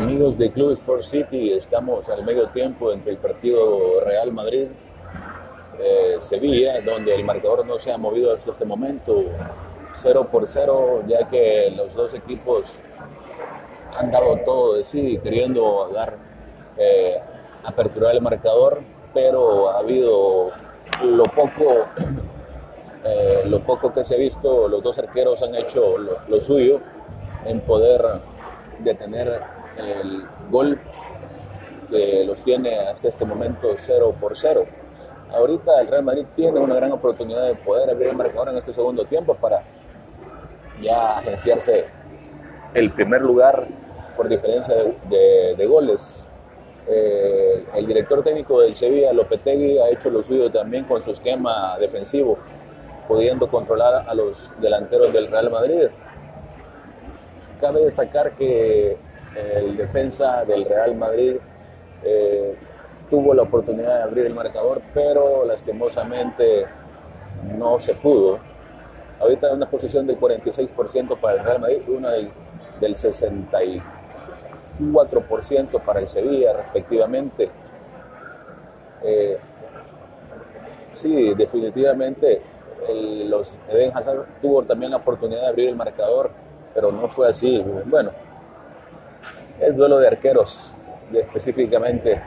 Amigos de Club Sport City, estamos al medio tiempo entre el partido Real Madrid eh, Sevilla, donde el marcador no se ha movido hasta este momento, 0 por 0, ya que los dos equipos han dado todo de sí, queriendo dar eh, aperturar el marcador, pero ha habido lo poco, eh, lo poco que se ha visto, los dos arqueros han hecho lo, lo suyo en poder detener el gol que los tiene hasta este momento 0 por 0. Ahorita el Real Madrid tiene una gran oportunidad de poder abrir el marcador en este segundo tiempo para ya agenciarse el primer lugar por diferencia de, de, de goles. Eh, el director técnico del Sevilla, Lopetegui, ha hecho lo suyo también con su esquema defensivo, pudiendo controlar a los delanteros del Real Madrid. Cabe destacar que el defensa del Real Madrid eh, tuvo la oportunidad de abrir el marcador, pero lastimosamente no se pudo. Ahorita hay una posición del 46% para el Real Madrid, una del, del 64% para el Sevilla, respectivamente. Eh, sí, definitivamente los Eden Hazard tuvo también la oportunidad de abrir el marcador, pero no fue así. Bueno, es duelo de arqueros, específicamente.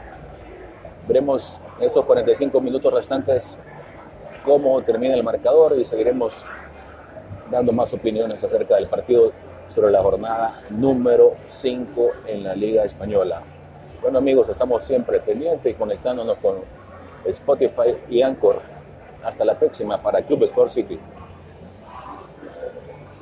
Veremos estos 45 minutos restantes cómo termina el marcador y seguiremos dando más opiniones acerca del partido sobre la jornada número 5 en la Liga Española. Bueno amigos, estamos siempre pendientes y conectándonos con Spotify y Anchor. Hasta la próxima para Club Sport City.